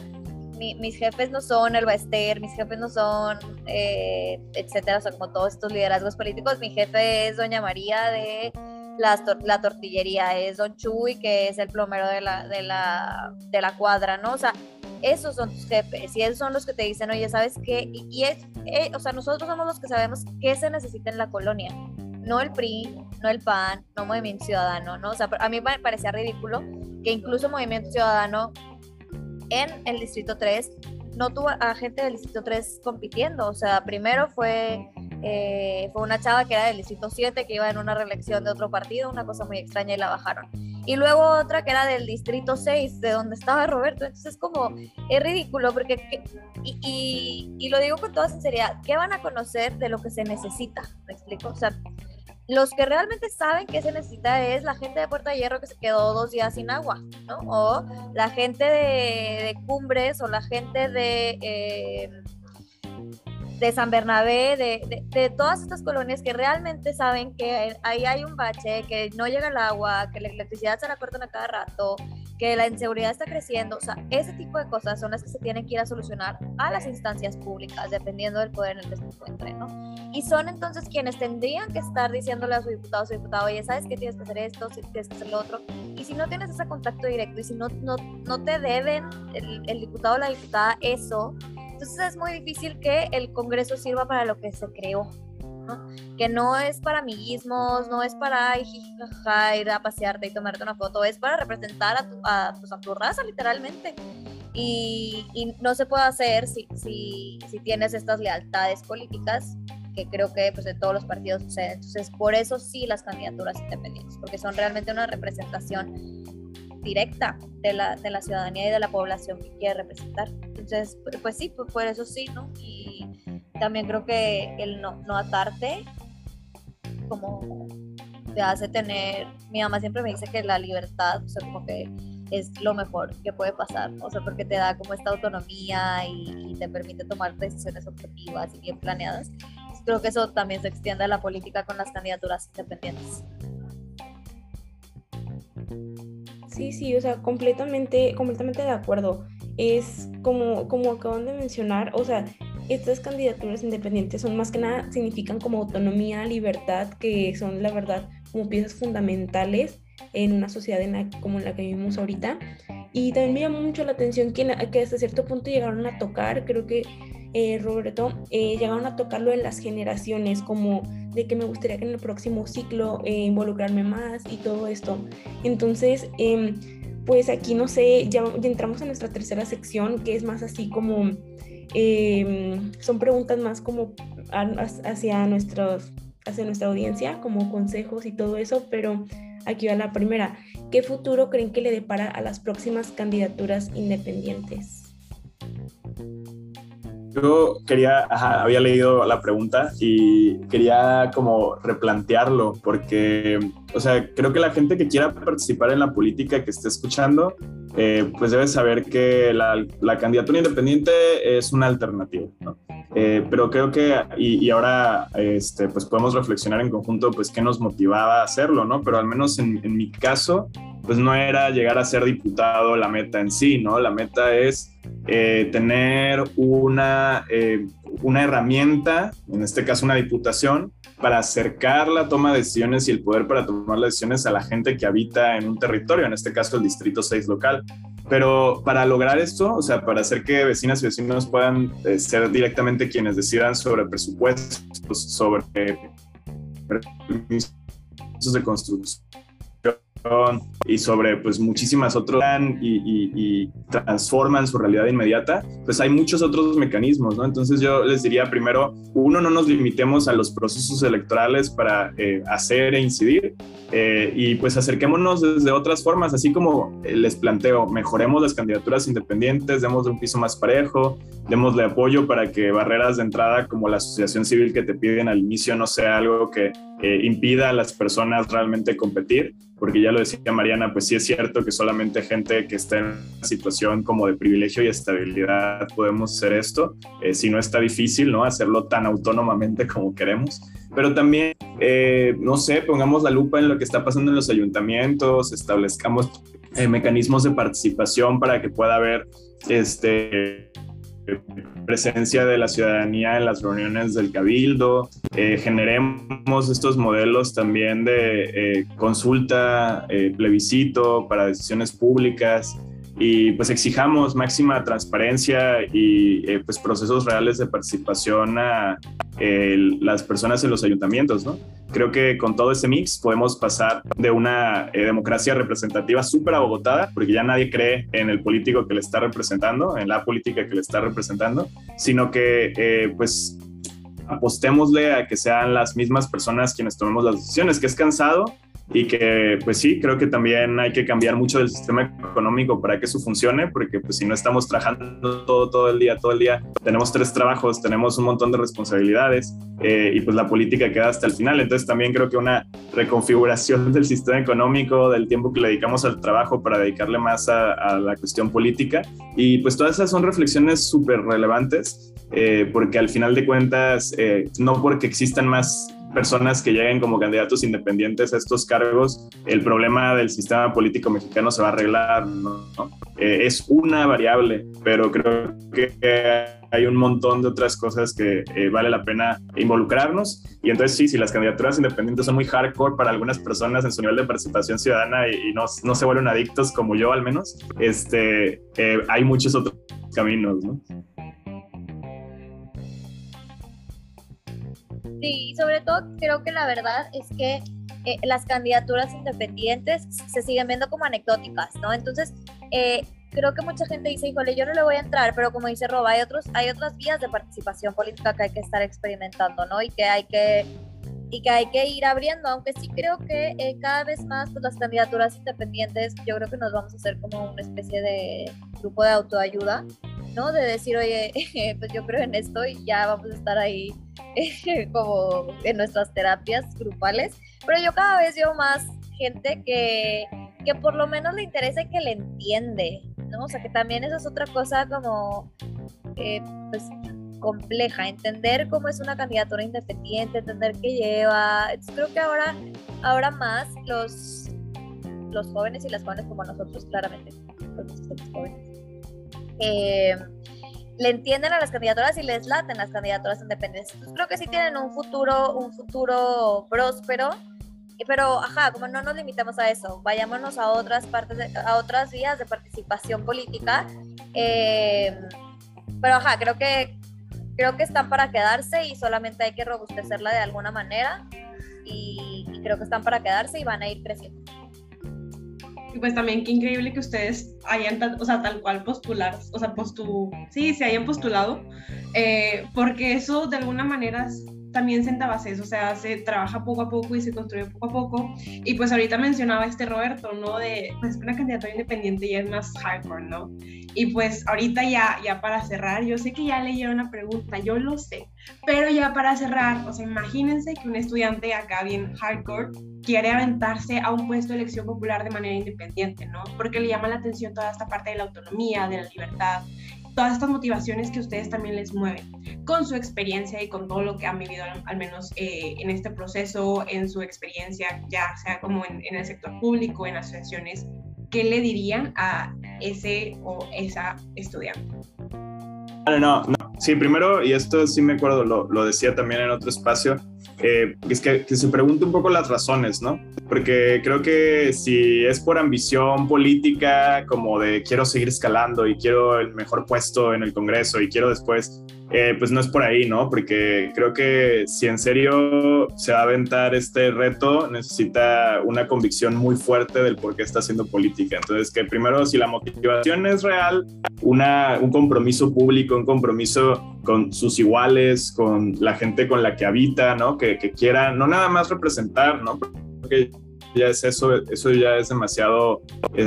mis jefes no son el Baester, mis jefes no son, eh, etcétera, son como todos estos liderazgos políticos. Mi jefe es Doña María de la, la tortillería, es Don Chuy, que es el plomero de la, de la, de la cuadra, ¿no? O sea, esos son tus jefes y esos son los que te dicen, oye, ¿sabes qué? Y, es, eh, o sea, nosotros somos los que sabemos qué se necesita en la colonia, no el PRI, no el PAN, no Movimiento Ciudadano, ¿no? O sea, a mí me parecía ridículo que incluso Movimiento Ciudadano en el Distrito 3 no tuvo a gente del Distrito 3 compitiendo, o sea, primero fue eh, fue una chava que era del Distrito 7 que iba en una reelección de otro partido, una cosa muy extraña y la bajaron. Y luego otra que era del Distrito 6, de donde estaba Roberto. Entonces es como, es ridículo, porque, y, y, lo digo con toda sinceridad, ¿qué van a conocer de lo que se necesita? ¿Me explico? O sea, los que realmente saben qué se necesita es la gente de Puerta de Hierro que se quedó dos días sin agua, ¿no? O la gente de, Cumbres o la gente de... Eh, de San Bernabé, de, de, todas estas colonias que realmente saben que ahí hay un bache, que no llega el agua, que la electricidad se la cortan a cada rato, que la inseguridad está creciendo. O sea, ese tipo de cosas son las que se tienen que ir a solucionar a las instancias públicas, dependiendo del poder en el que se encuentren, ¿no? Y son entonces quienes tendrían que estar diciéndole a su diputado, a su diputado, oye, ¿sabes qué? Tienes que hacer esto, tienes que hacer lo otro. Y si no tienes ese contacto directo y si no, no, no te deben el, el diputado o la diputada eso, entonces es muy difícil que el Congreso sirva para lo que se creó, ¿no? que no es para amiguismos, no es para ir a pasearte y tomarte una foto, es para representar a tu, a, pues, tu raza literalmente. Y, y, no se puede hacer si, si, si, tienes estas lealtades políticas que creo que pues, en todos los partidos sucede. Entonces, por eso sí las candidaturas independientes, porque son realmente una representación directa de la, de la ciudadanía y de la población que quiere representar. Entonces, pues sí, pues por eso sí, ¿no? Y también creo que el no, no atarte como te hace tener, mi mamá siempre me dice que la libertad, o sea, como que es lo mejor que puede pasar, o sea, porque te da como esta autonomía y, te permite tomar decisiones objetivas y bien planeadas. creo que eso también se extiende a la política con las candidaturas independientes. Sí, sí, o sea, completamente, completamente de acuerdo. Es como, como acaban de mencionar, o sea, estas candidaturas independientes son más que nada, significan como autonomía, libertad, que son la verdad como piezas fundamentales en una sociedad en como en la que vivimos ahorita. Y también me llamó mucho la atención que, que hasta cierto punto llegaron a tocar, creo que eh, Roberto, eh, llegaron a tocar lo de las generaciones, como de que me gustaría que en el próximo ciclo eh, involucrarme más y todo esto. Entonces, em, pues aquí no sé, ya, entramos a nuestra tercera sección, que es más así como, em, son preguntas más como hacia, nuestros, hacia nuestra audiencia, como consejos y todo eso, pero aquí va la primera. ¿Qué futuro creen que le depara a las próximas candidaturas independientes? Yo quería, había leído la pregunta y quería como replantearlo porque, o sea, creo que la gente que quiera participar en la política que esté escuchando, eh, pues debe saber que la, la, candidatura independiente es una alternativa, ¿no? Eh, pero creo que, y, y, ahora, este, pues podemos reflexionar en conjunto, pues qué nos motivaba a hacerlo, ¿no? Pero al menos en, en mi caso, pues no era llegar a ser diputado la meta en sí, ¿no? La meta es eh, tener una, eh, una herramienta, en este caso una diputación, para acercar la toma de decisiones y el poder para tomar las decisiones a la gente que habita en un territorio, en este caso el Distrito 6 local. Pero para lograr esto, o sea, para hacer que vecinas y vecinos puedan eh, ser directamente quienes decidan sobre presupuestos, sobre permisos de construcción, y sobre pues muchísimas otras y, y, transforman su realidad inmediata, pues hay muchos otros mecanismos, ¿no? Entonces yo les diría primero, uno, no nos limitemos a los procesos electorales para eh, hacer e incidir eh, y pues acerquémonos desde otras formas, así como les planteo, mejoremos las candidaturas independientes, demos un piso más parejo, démosle apoyo para que barreras de entrada como la asociación civil que te piden al inicio no sea algo que eh, impida a las personas realmente competir, porque ya lo decía Mariana, pues sí es cierto que solamente gente que está en una situación como de privilegio y estabilidad podemos hacer esto, eh, si no está difícil, ¿no? Hacerlo tan autónomamente como queremos, pero también, eh, no sé, pongamos la lupa en lo que está pasando en los ayuntamientos, establezcamos mecanismos de participación para que pueda haber este presencia de la ciudadanía en las reuniones del cabildo, eh, generemos estos modelos también de eh, consulta, eh, plebiscito para decisiones públicas y pues exijamos máxima transparencia y pues procesos reales de participación a las personas en los ayuntamientos, ¿no? Creo que con todo ese mix podemos pasar de una eh, democracia representativa súper abogotada, porque ya nadie cree en el político que le está representando, en la política que le está representando, sino que eh, pues apostémosle a que sean las mismas personas quienes tomemos las decisiones, que es cansado, y que pues sí, creo que también hay que cambiar mucho del sistema económico para que eso funcione, porque pues si no estamos trabajando todo, todo el día, todo el día, tenemos tres trabajos, tenemos un montón de responsabilidades eh, y pues la política queda hasta el final. Entonces también creo que una reconfiguración del sistema económico, del tiempo que le dedicamos al trabajo para dedicarle más a, la cuestión política y pues todas esas son reflexiones súper relevantes eh, porque al final de cuentas, eh, no porque existan más personas que lleguen como candidatos independientes a estos cargos, el problema del sistema político mexicano se va a arreglar, ¿no? Eh, es una variable, pero creo que hay un montón de otras cosas que eh, vale la pena involucrarnos. Y entonces sí, si las candidaturas independientes son muy hardcore para algunas personas en su nivel de participación ciudadana y, no, se vuelven adictos como yo al menos, este, eh, hay muchos otros caminos, ¿no? Sí, sobre todo creo que la verdad es que eh, las candidaturas independientes se siguen viendo como anecdóticas, ¿no? Entonces, eh, creo que mucha gente dice, híjole, yo no le voy a entrar, pero como dice Roba, hay, otros, hay otras vías de participación política que hay que estar experimentando, ¿no? Y que hay que, y que, hay que ir abriendo, aunque sí creo que eh, cada vez más pues, las candidaturas independientes, yo creo que nos vamos a hacer como una especie de grupo de autoayuda, De decir, oye, pues yo creo en esto y ya vamos a estar ahí como en nuestras terapias grupales, pero yo cada vez veo más gente que, que por lo menos le interesa y que le entiende, ¿no? O sea, que también eso es otra cosa como, eh, pues, compleja, entender cómo es una candidatura independiente, entender qué lleva. creo que ahora, ahora más los, los jóvenes y las jóvenes como nosotros, claramente, los jóvenes, eh, le entienden a las candidaturas y les laten las candidaturas independientes. Creo que sí tienen un futuro, un futuro próspero, pero ajá, como no nos limitamos a eso, vayámonos a otras partes, a otras vías de participación política. Eh, pero ajá, creo que creo que están para quedarse y solamente hay que robustecerla de alguna manera y creo que están para quedarse y van a ir creciendo pues también qué increíble que ustedes hayan, o sea, tal cual postular, o sea, postu, sí, se hayan postulado, eh, porque eso de alguna manera también senta bases, o sea, se trabaja poco a poco y se construye poco a poco. Y pues ahorita mencionaba este Roberto, ¿no? De, pues una candidatura independiente ya es más hardcore, ¿no? Y pues ahorita ya, ya para cerrar, yo sé que ya leyeron una pregunta, yo lo sé, pero ya para cerrar, o sea, imagínense que un estudiante acá bien hardcore quiere aventarse a un puesto de elección popular de manera independiente, ¿no? Porque le llama la atención toda esta parte de la autonomía, de la libertad, todas estas motivaciones que ustedes también les mueven, con su experiencia y con todo lo que han vivido, al menos eh, en este proceso, en su experiencia, ya sea como en, en el sector público, en asociaciones, ¿qué le dirían a ese o esa estudiante? No, no, no. Sí, primero, y esto sí me acuerdo, lo, lo decía también en otro espacio, eh, es que, se pregunte un poco las razones, ¿no? Porque creo que si es por ambición política, como de quiero seguir escalando y quiero el mejor puesto en el Congreso y quiero después eh, pues no es por ahí, ¿no? Porque creo que si en serio se va a aventar este reto, necesita una convicción muy fuerte del por qué está haciendo política. Entonces, que primero, si la motivación es real, una, un compromiso público, un compromiso con sus iguales, con la gente con la que habita, ¿no? Que, que no nada más representar, ¿no? Porque ya es eso, eso ya es demasiado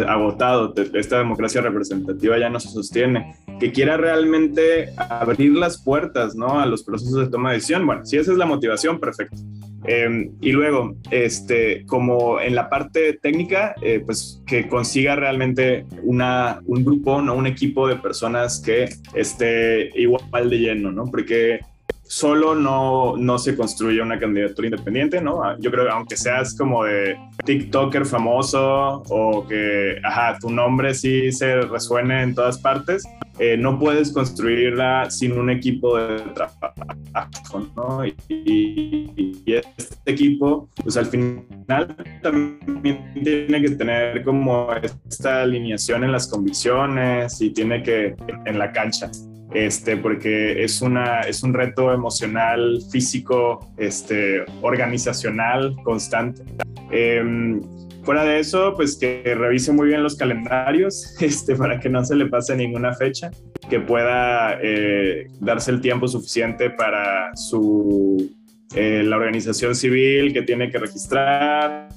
agotado, esta democracia representativa ya no se sostiene, que quiera realmente abrir las puertas, ¿no? A los procesos de toma de decisión, bueno, si esa es la motivación, perfecto. Eh, y luego, este, como en la parte técnica, eh, pues que consiga realmente una, un grupo, ¿no? Un equipo de personas que esté igual de lleno, ¿no? Porque solo no, no se construye una candidatura independiente, ¿no? Ah, yo creo que aunque seas como de TikToker famoso o que, ajá, tu nombre sí se resuene en todas partes, eh, no puedes construirla sin un equipo de trabajo, ¿no? Y, y, este equipo, pues al final también tiene que tener como esta alineación en las convicciones y tiene que en la cancha este, porque es, una, es un reto emocional, físico, este, organizacional constante. Em, fuera de eso, pues que revise muy bien los calendarios este, para que no se le pase ninguna fecha, que pueda eh, darse el tiempo suficiente para su, eh, la organización civil que tiene que registrar,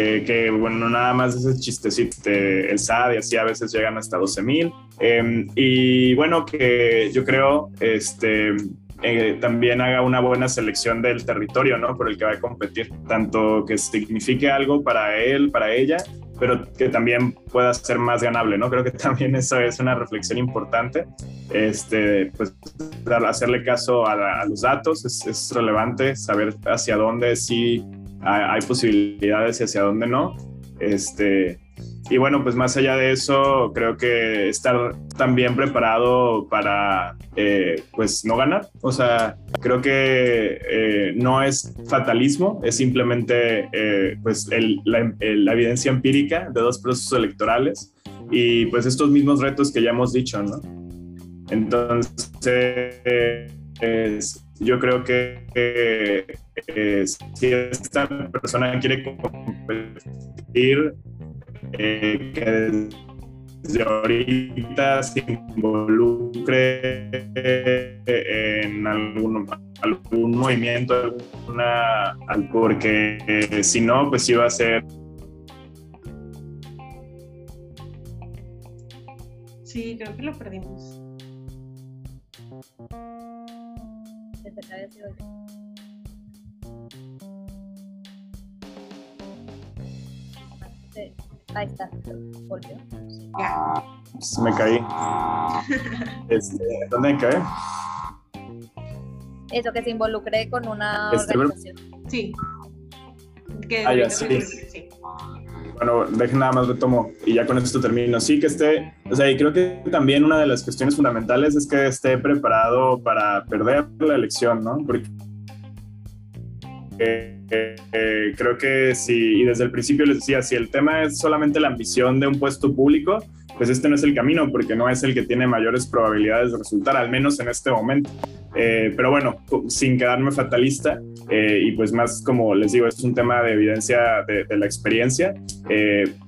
eh, que bueno, nada más ese chistecito, el SAD y así a veces llegan hasta 12 mil. Em, y bueno, que yo creo este, eh, también haga una buena selección del territorio ¿no? por el que va a competir, tanto que signifique algo para él, para ella, pero que también pueda ser más ganable, ¿no? Creo que también eso es una reflexión importante, este, pues hacerle caso a, los datos es, es, relevante, saber hacia dónde sí hay, posibilidades y hacia dónde no. Este, y bueno, pues más allá de eso, creo que estar también preparado para, eh, pues, no ganar. O sea, creo que eh, no es fatalismo, es simplemente, eh, pues, la, la, evidencia empírica de dos procesos electorales y, pues, estos mismos retos que ya hemos dicho, ¿no? Entonces, yo creo que eh, si esta persona quiere competir, eh, que desde ahorita se involucre en algún, algún movimiento, alguna, porque eh, si no, pues iba a ser Sí, creo que lo perdimos. Ahí está, volvió. me caí. Este, ¿Dónde me caí? Eso, que se involucre con una este, organización. Sí. Que ah, ya, sí. sí. Bueno, dejen nada más retomo y ya con esto termino. Sí, que esté, o sea, y creo que también una de las cuestiones fundamentales es que esté preparado para perder la elección, ¿no? Porque eh, creo que si, y desde el principio les decía, si el tema es solamente la ambición de un puesto público, pues este no es el camino, porque no es el que tiene mayores probabilidades de resultar, al menos en este momento. Eh, pero bueno, sin quedarme fatalista, eh, y pues más como les digo, es un tema de evidencia de, de la experiencia,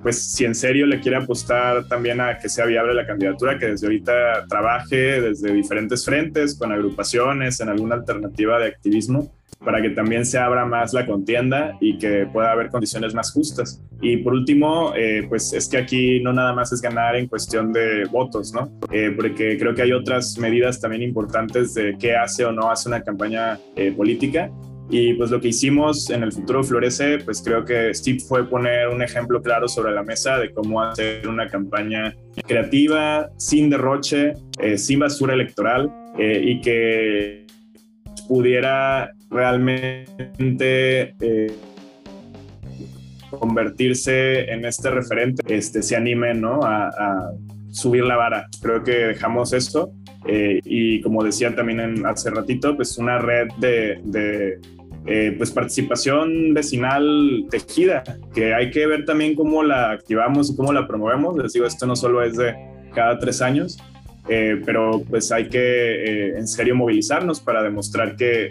pues si en serio le quiere apostar también a que sea viable la candidatura, que desde ahorita trabaje desde diferentes frentes, con agrupaciones, en alguna alternativa de activismo, para que también se abra más la contienda y que pueda haber condiciones más justas. Y por último, eh, pues es que aquí no nada más es ganar en cuestión de votos, ¿no? Eh, porque creo que hay otras medidas también importantes de qué hace o no hace una campaña eh, política. Y pues lo que hicimos en el futuro florece, pues creo que Steve fue poner un ejemplo claro sobre la mesa de cómo hacer una campaña creativa, sin derroche, sin basura electoral y que pudiera realmente eh, convertirse en este referente, este, se animen ¿no? a, subir la vara. Creo que dejamos esto eh, y como decía también hace ratito, pues una red de, eh, pues participación vecinal tejida, que hay que ver también cómo la activamos y cómo la promovemos. Les digo, esto no solo es de cada tres años, pero pues hay que en serio movilizarnos para demostrar que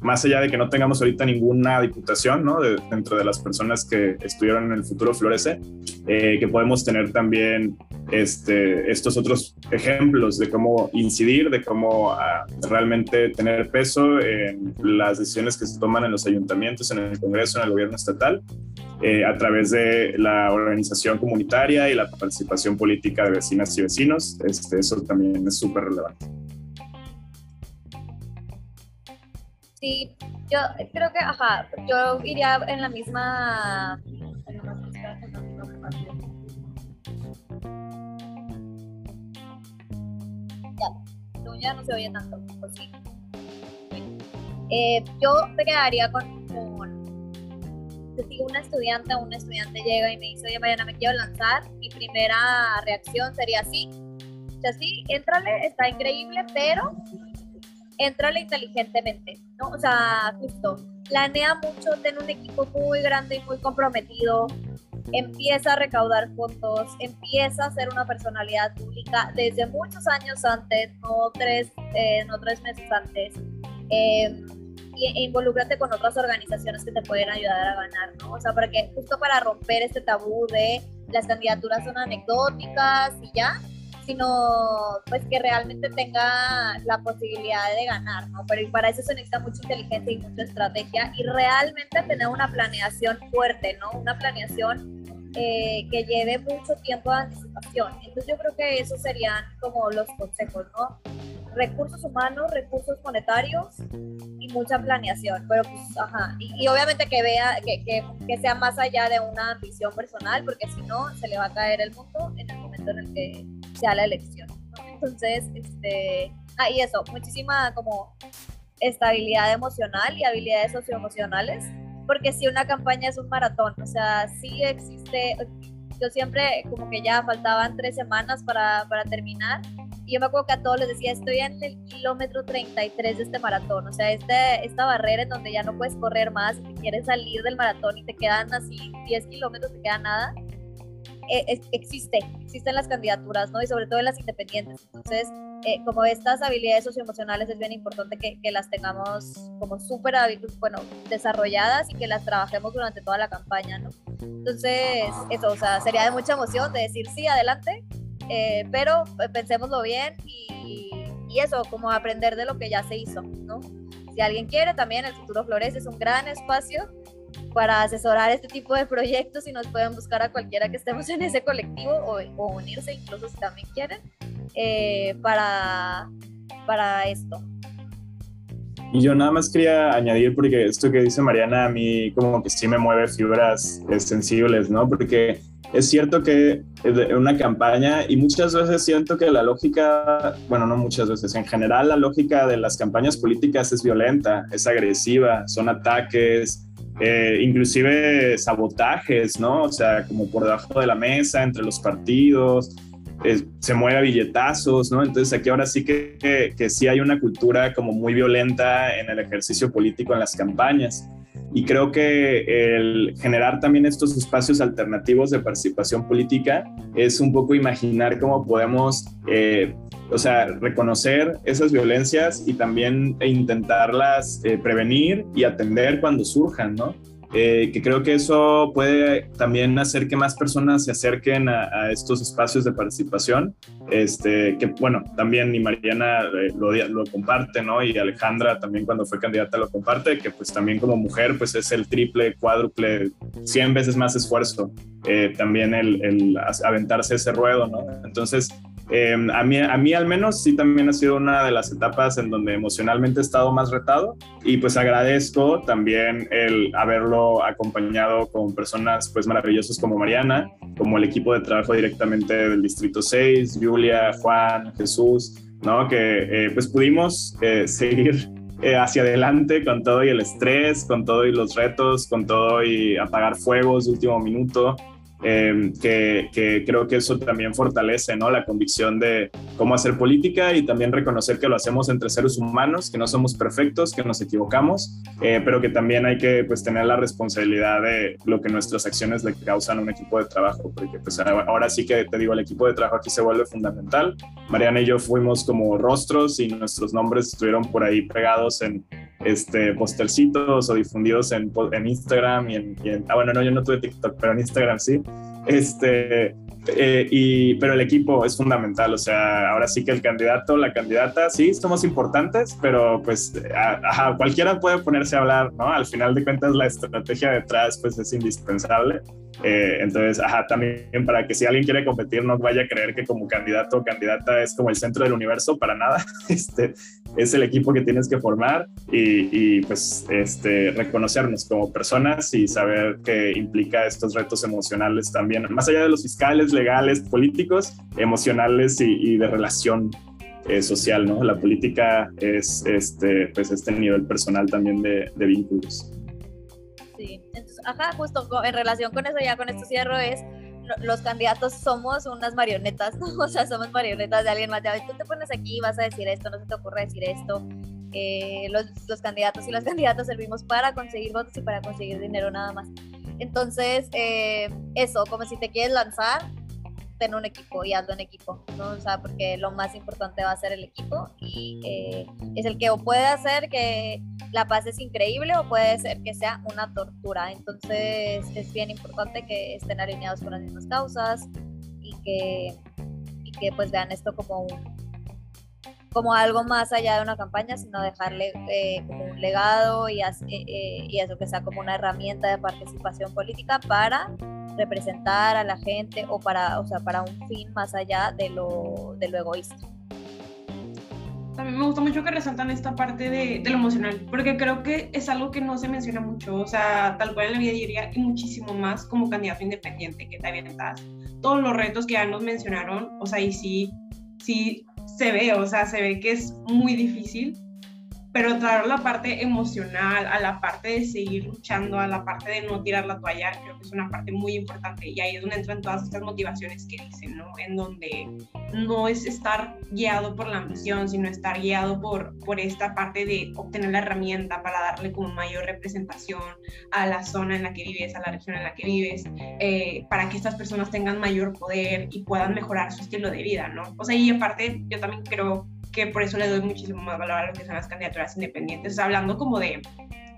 más allá de que no tengamos ahorita ninguna diputación ¿no? dentro de las personas que estuvieron en el futuro Florece, eh, que podemos tener también este, estos otros ejemplos de cómo incidir, de cómo ah, realmente tener peso en las decisiones que se toman en los ayuntamientos, en el Congreso, en el gobierno estatal, eh, a través de la organización comunitaria y la participación política de vecinas y vecinos. Este, eso también es súper relevante. Sí, yo creo que, ajá, yo iría en la misma... Ya, ya no se oye tanto, pues sí. Eh, yo me quedaría con, si una estudiante o un estudiante llega y me dice, oye, mañana me quiero lanzar, mi primera reacción sería sí. O sea, sí, entrale, está increíble, pero entrale inteligentemente, ¿no? O sea, justo, planea mucho, ten un equipo muy grande y muy comprometido, empieza a recaudar fondos, empieza a ser una personalidad pública desde muchos años antes, no tres, eh, no tres meses antes. Eh, e involúcrate con otras organizaciones que te pueden ayudar a ganar, ¿no? O sea, porque justo para romper este tabú de las candidaturas son anecdóticas y ya, sino pues que realmente tenga la posibilidad de ganar, ¿no? Pero para eso se necesita mucha inteligencia y mucha estrategia y realmente tener una planeación fuerte, ¿no? Una planeación eh, que lleve mucho tiempo de anticipación. Entonces yo creo que esos serían como los consejos, ¿no? Recursos humanos, recursos monetarios y mucha planeación, pero pues, ajá, y, obviamente que vea, que, que, que, sea más allá de una ambición personal, porque si no, se le va a caer el mundo en el momento en el que sea la elección. Entonces, este, ah, y eso, muchísima como estabilidad emocional y habilidades socioemocionales, porque si una campaña es un maratón, o sea, sí existe, yo siempre como que ya faltaban tres semanas para, para terminar, y yo me acuerdo que a todos les decía, estoy en el kilómetro 33 de este maratón, o sea, este, esta barrera en donde ya no puedes correr más, y quieres salir del maratón y te quedan así 10 kilómetros, te queda nada, eh, existe, existen las candidaturas, ¿no? Y sobre todo en las independientes. Entonces, eh, como estas habilidades socioemocionales es bien importante que, las tengamos como súper, bueno, desarrolladas y que las trabajemos durante toda la campaña, ¿no? Entonces, eso, o sea, sería de mucha emoción de decir sí, adelante, eh, pero pensémoslo bien y, y eso, como aprender de lo que ya se hizo, ¿no? Si alguien quiere, también el Futuro Florece es un gran espacio para asesorar este tipo de proyectos y nos pueden buscar a cualquiera que estemos en ese colectivo o, unirse incluso si también quieren eh, para, para esto. Y yo nada más quería añadir, porque esto que dice Mariana a mí como que sí me mueve fibras sensibles, ¿no? Porque es cierto que una campaña, y muchas veces siento que la lógica, bueno, no muchas veces, en general la lógica de las campañas políticas es violenta, es agresiva, son ataques, eh, inclusive sabotajes, ¿no? O sea, como por debajo de la mesa, entre los partidos, eh, se mueve a billetazos, ¿no? Entonces aquí ahora sí que, que, sí hay una cultura como muy violenta en el ejercicio político, en las campañas. Y creo que el generar también estos espacios alternativos de participación política es un poco imaginar cómo podemos eh, o sea, reconocer esas violencias y también intentarlas eh, prevenir y atender cuando surjan, ¿no? eh, que creo que eso puede también hacer que más personas se acerquen a, estos espacios de participación, este, que bueno, también y Mariana eh, lo, lo, comparte, ¿no? Y Alejandra también cuando fue candidata lo comparte, que pues también como mujer pues es el triple, cuádruple, 100 veces más esfuerzo, eh, también el, el aventarse ese ruedo, ¿no? Entonces, Em, a, mí, a mí al menos sí también ha sido una de las etapas en donde emocionalmente he estado más retado y pues agradezco también el haberlo acompañado con personas pues maravillosas como Mariana, como el equipo de trabajo directamente del Distrito 6, Julia, Juan, Jesús, ¿no? Que eh, pues pudimos eh, seguir eh, hacia adelante con todo y el estrés, con todo y los retos, con todo y apagar fuegos de último minuto. Em, que, creo que eso también fortalece ¿no? la convicción de cómo hacer política y también reconocer que lo hacemos entre seres humanos, que no somos perfectos, que nos equivocamos, eh, pero que también hay que pues, tener la responsabilidad de lo que nuestras acciones le causan a un equipo de trabajo, porque pues, ahora sí que te digo, el equipo de trabajo aquí se vuelve fundamental. Mariana y yo fuimos como rostros y nuestros nombres estuvieron por ahí pegados en, este, postercitos o difundidos en, en Instagram y en, Ah, bueno, no, yo no tuve TikTok, pero en Instagram sí. Este, eh, y, pero el equipo es fundamental, o sea, ahora sí que el candidato, la candidata, sí, somos importantes, pero pues ajá, cualquiera puede ponerse a hablar, ¿no? Al final de cuentas la estrategia detrás pues es indispensable. Eh, entonces, ajá, también para que si alguien quiere competir no vaya a creer que como candidato o candidata es como el centro del universo, para nada. Este, es el equipo que tienes que formar y, y, pues este, reconocernos como personas y saber que implica estos retos emocionales también, más allá de los fiscales, legales, políticos, emocionales y, de relación eh, social, ¿no? La política es este, pues este nivel personal también de, de vínculos. Sí, entonces, ajá, justo en relación con eso, ya con esto cierro, es los candidatos somos unas marionetas, ¿no? O sea, somos marionetas de alguien más. Ya tú te pones aquí, vas a decir esto, no se te ocurre decir esto. Eh, los, los, candidatos y las candidatas servimos para conseguir votos y para conseguir dinero nada más. Entonces, eh, eso, como si te quieres lanzar, ten un equipo y hazlo en equipo, ¿no? O sea, porque lo más importante va a ser el equipo y eh, es el que o puede hacer que la paz es increíble o puede ser que sea una tortura. Entonces es bien importante que estén alineados con las mismas causas y que, y que pues vean esto como un como algo más allá de una campaña, sino dejarle eh, como un legado y, eh, y eso que sea como una herramienta de participación política para representar a la gente o para, o sea, para un fin más allá de lo, de lo egoísta. También me gusta mucho que resaltan esta parte de, de, lo emocional, porque creo que es algo que no se menciona mucho, o sea, tal cual en la vida diría y muchísimo más como candidato independiente que te avientas. Todos los retos que ya nos mencionaron, o sea, y sí, sí se ve, o sea, se ve que es muy difícil, pero traer la parte emocional, a la parte de seguir luchando, a la parte de no tirar la toalla, creo que es una parte muy importante y ahí es donde entran todas estas motivaciones que dicen, ¿no? En donde no es estar guiado por la ambición, sino estar guiado por, por esta parte de obtener la herramienta para darle como mayor representación a la zona en la que vives, a la región en la que vives, eh, para que estas personas tengan mayor poder y puedan mejorar su estilo de vida, ¿no? O sea, y aparte yo también creo que por eso le doy muchísimo más valor a lo que son las candidaturas independientes, hablando como de,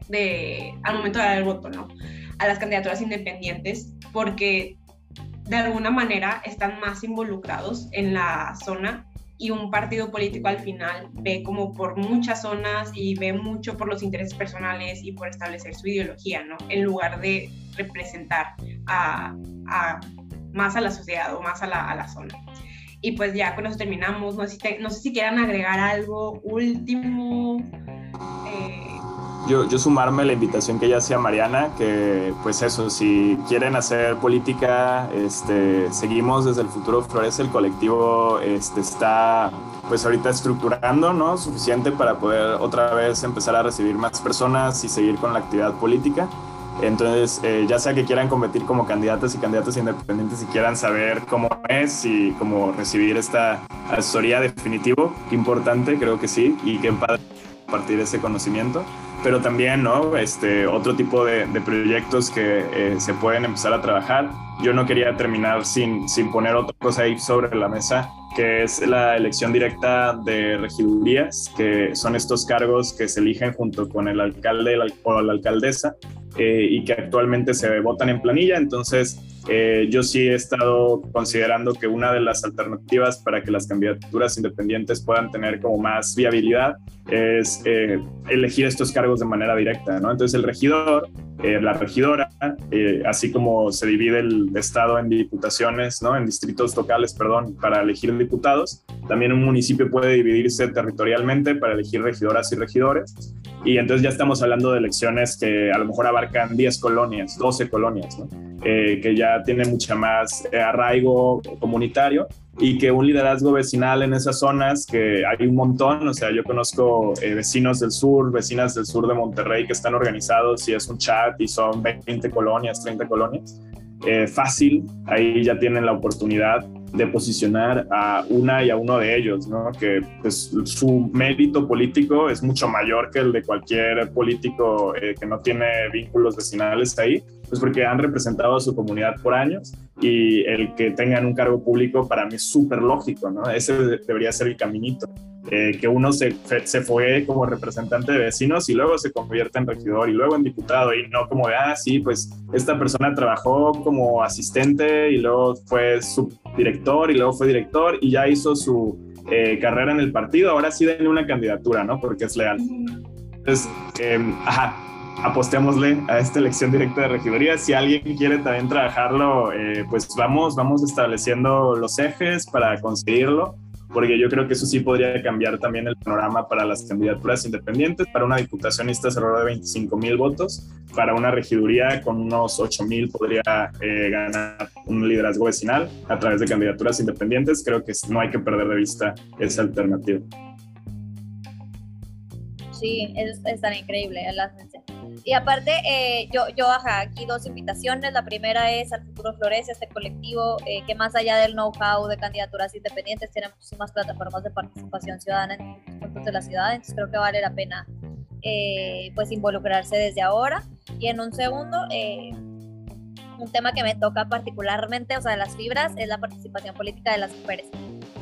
de, al momento de dar el voto, ¿no? A las candidaturas independientes, porque de alguna manera están más involucrados en la zona y un partido político al final ve como por muchas zonas y ve mucho por los intereses personales y por establecer su ideología, ¿no? En lugar de representar a, a más a la sociedad o más a la, a la zona. Y pues ya con eso terminamos. No sé si, no sé si quieran agregar algo último. Eh. Yo, yo sumarme a la invitación que ya hacía Mariana, que pues eso, si quieren hacer política, este, seguimos desde el futuro Florece, el colectivo este, está pues ahorita estructurando, ¿no? Suficiente para poder otra vez empezar a recibir más personas y seguir con la actividad política. Entonces, eh, ya sea que quieran competir como candidatas y candidatos independientes y quieran saber cómo es y cómo recibir esta asesoría definitivo, importante, creo que sí, y qué padre compartir ese conocimiento. pero también, ¿no? Este, otro tipo de, proyectos que eh, se pueden empezar a trabajar. Yo no quería terminar sin, sin poner otra cosa ahí sobre la mesa, que es la elección directa de regidurías, que son estos cargos que se eligen junto con el alcalde o la alcaldesa eh, y que actualmente se votan en planilla. Entonces, eh, yo sí he estado considerando que una de las alternativas para que las candidaturas independientes puedan tener como más viabilidad es eh, elegir estos cargos de manera directa, ¿no? Entonces, el regidor, la regidora, así como se divide el Estado en diputaciones, ¿no? En distritos locales, perdón, para elegir diputados, también un municipio puede dividirse territorialmente para elegir regidoras y regidores. Y entonces ya estamos hablando de elecciones que a lo mejor abarcan 10 colonias, 12 colonias, eh, que ya tienen mucha más eh, arraigo comunitario y que un liderazgo vecinal en esas zonas, que hay un montón, o sea, yo conozco eh, vecinos del sur, vecinas del sur de Monterrey que están organizados y es un chat y son 20 colonias, 30 colonias. fácil, ahí ya tienen la oportunidad de posicionar a una y a uno de ellos, ¿no? Que pues, su mérito político es mucho mayor que el de cualquier político eh, que no tiene vínculos vecinales ahí, pues porque han representado a su comunidad por años y el que tengan un cargo público para mí es súper lógico, ¿no? Ese debería ser el caminito. Eh, que uno se, se fue como representante de vecinos y luego se convierte en regidor y luego en diputado y no como de, ah, sí, pues esta persona trabajó como asistente y luego fue subdirector y luego fue director y ya hizo su eh, carrera en el partido, ahora sí denle una candidatura, ¿no? Porque es leal. Entonces, em, ajá, apostémosle a esta elección directa de regidoría. Si alguien quiere también trabajarlo, eh, pues vamos, vamos estableciendo los ejes para conseguirlo porque yo creo que eso sí podría cambiar también el panorama para las candidaturas independientes. Para una diputacionista se de 25 mil votos, para una regiduría con unos 8 mil podría eh, ganar un liderazgo vecinal a través de candidaturas independientes. Creo que no hay que perder de vista esa alternativa. Sí, es, es tan increíble, y aparte, eh, yo, yo ajá, aquí dos invitaciones. La primera es al Futuro Florece, este colectivo eh, que más allá del know-how de candidaturas independientes, tiene muchísimas plataformas de participación ciudadana en puntos de la ciudad. Entonces creo que vale la pena eh, pues involucrarse desde ahora. Y en un segundo, un tema que me toca particularmente, o sea, de las fibras, es la participación política de las mujeres.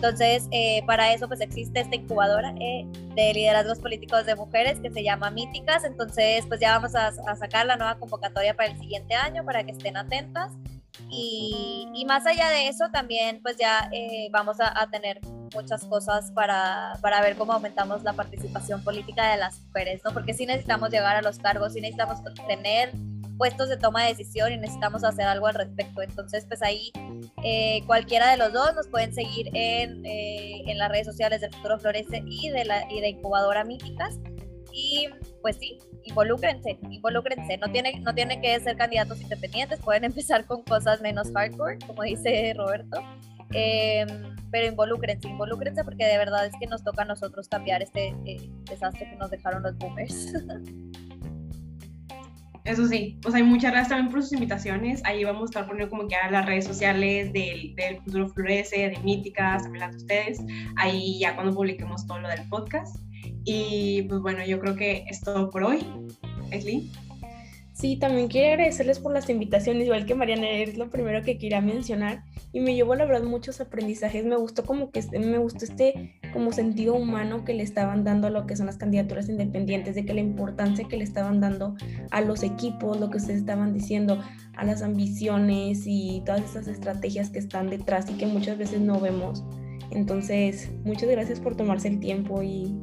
Entonces, eh, para eso pues existe esta incubadora eh, de liderazgos políticos de mujeres que se llama Míticas. Entonces, pues ya vamos a, sacar la nueva convocatoria para el siguiente año para que estén atentas. Y, más allá de eso, también pues ya eh, vamos a, a, tener muchas cosas para, para, ver cómo aumentamos la participación política de las mujeres, ¿no? Porque sí necesitamos llegar a los cargos, sí necesitamos tener puestos de toma de decisión y necesitamos hacer algo al respecto. Entonces, pues ahí eh, cualquiera de los dos nos pueden seguir en, eh, en, las redes sociales del Futuro Florece y de, la, y de Incubadora Míticas. Y pues sí, involúcrense, involúcrense. No tiene, no tiene que ser candidatos independientes, pueden empezar con cosas menos hardcore, como dice Roberto. Em, pero involúcrense, involúcrense porque de verdad es que nos toca a nosotros cambiar este eh, desastre que nos dejaron los boomers. Eso sí, pues hay muchas gracias también por sus invitaciones. Ahí vamos a estar poniendo como que a las redes sociales del, del Futuro Florece, de Míticas, también las de ustedes. Ahí ya cuando publiquemos todo lo del podcast. Y pues bueno, yo creo que es todo por hoy. Esli. Sí, también quiero agradecerles por las invitaciones, igual que Mariana, es lo primero que quería mencionar y me llevó la verdad muchos aprendizajes, me gustó como que me gustó este como sentido humano que le estaban dando a lo que son las candidaturas independientes, de que la importancia que le estaban dando a los equipos, lo que ustedes estaban diciendo, a las ambiciones y todas esas estrategias que están detrás y que muchas veces no vemos. Entonces, muchas gracias por tomarse el tiempo y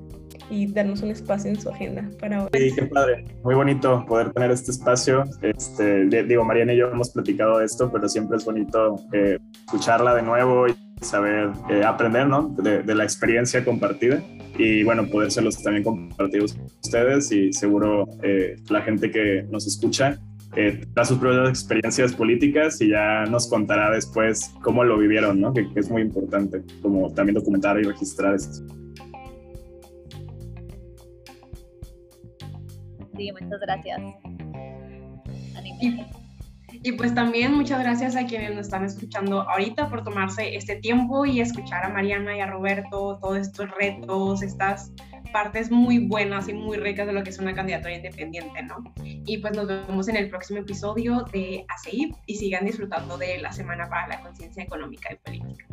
y darnos un espacio en su agenda para hoy. Sí, qué padre. Muy bonito poder tener este espacio. Este, digo, Mariana y yo hemos platicado de esto, pero siempre es bonito eh, escucharla de nuevo y saber eh, aprender ¿no? de, de, la experiencia compartida y bueno, podérselos también compartir ustedes y seguro eh, la gente que nos escucha eh, da sus propias experiencias políticas y ya nos contará después cómo lo vivieron, ¿no? que, que es muy importante, como también documentar y registrar esto. Muchas gracias. Y, pues también muchas gracias a quienes nos están escuchando ahorita por tomarse este tiempo y escuchar a Mariana y a Roberto todos estos retos, estas partes muy buenas y muy ricas de lo que es una candidatura independiente, ¿no? Y pues nos vemos en el próximo episodio de ACI y sigan disfrutando de la Semana para la Conciencia Económica y Política.